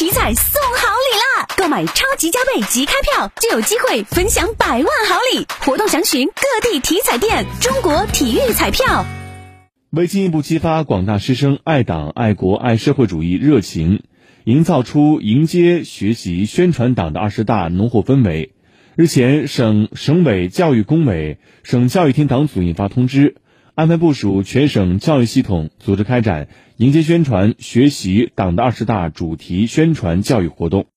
体彩送好礼啦！购买超级加倍即开票就有机会分享百万好礼，活动详询各地体彩店。中国体育彩票。为进一步激发广大师生爱党、爱国、爱社会主义热情，营造出迎接、学习、宣传党的二十大浓厚氛围，日前，省省委教育工委、省教育厅党组印发通知，安排部署全省教育系统组织开展迎接宣传、学习党的二十大主题宣传教育活动。